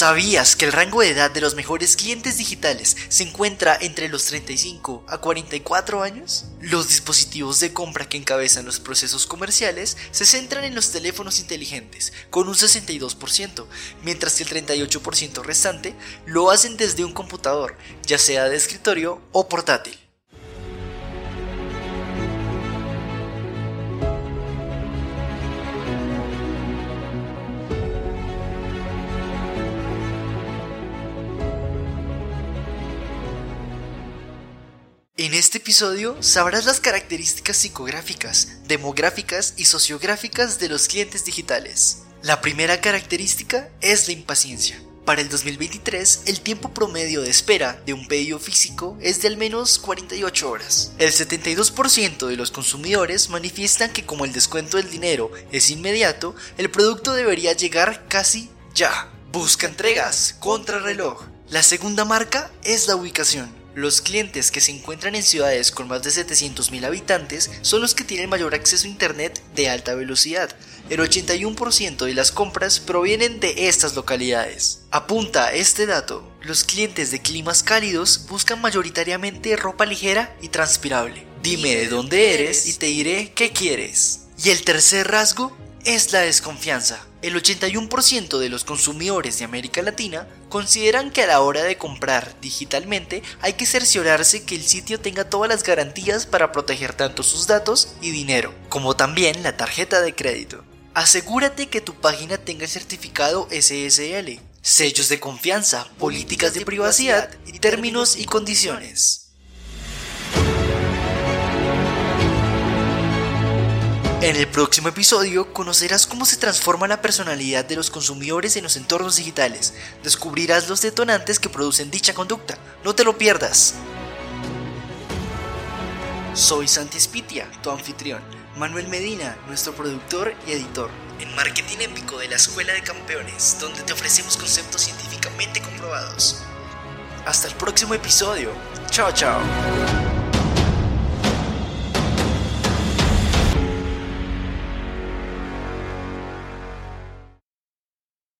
¿Sabías que el rango de edad de los mejores clientes digitales se encuentra entre los 35 a 44 años? Los dispositivos de compra que encabezan los procesos comerciales se centran en los teléfonos inteligentes, con un 62%, mientras que el 38% restante lo hacen desde un computador, ya sea de escritorio o portátil. En este episodio sabrás las características psicográficas, demográficas y sociográficas de los clientes digitales. La primera característica es la impaciencia. Para el 2023, el tiempo promedio de espera de un pedido físico es de al menos 48 horas. El 72% de los consumidores manifiestan que como el descuento del dinero es inmediato, el producto debería llegar casi ya. Busca entregas, contrarreloj. La segunda marca es la ubicación. Los clientes que se encuentran en ciudades con más de 700.000 habitantes son los que tienen mayor acceso a Internet de alta velocidad. El 81% de las compras provienen de estas localidades. Apunta este dato. Los clientes de climas cálidos buscan mayoritariamente ropa ligera y transpirable. Dime de dónde eres y te diré qué quieres. Y el tercer rasgo es la desconfianza. El 81% de los consumidores de América Latina consideran que a la hora de comprar digitalmente hay que cerciorarse que el sitio tenga todas las garantías para proteger tanto sus datos y dinero, como también la tarjeta de crédito. Asegúrate que tu página tenga el certificado SSL, sellos de confianza, políticas de privacidad, términos y condiciones. En el próximo episodio conocerás cómo se transforma la personalidad de los consumidores en los entornos digitales. Descubrirás los detonantes que producen dicha conducta. No te lo pierdas. Soy Santi Spitia, tu anfitrión. Manuel Medina, nuestro productor y editor. En Marketing Épico de la Escuela de Campeones, donde te ofrecemos conceptos científicamente comprobados. Hasta el próximo episodio. Chao, chao.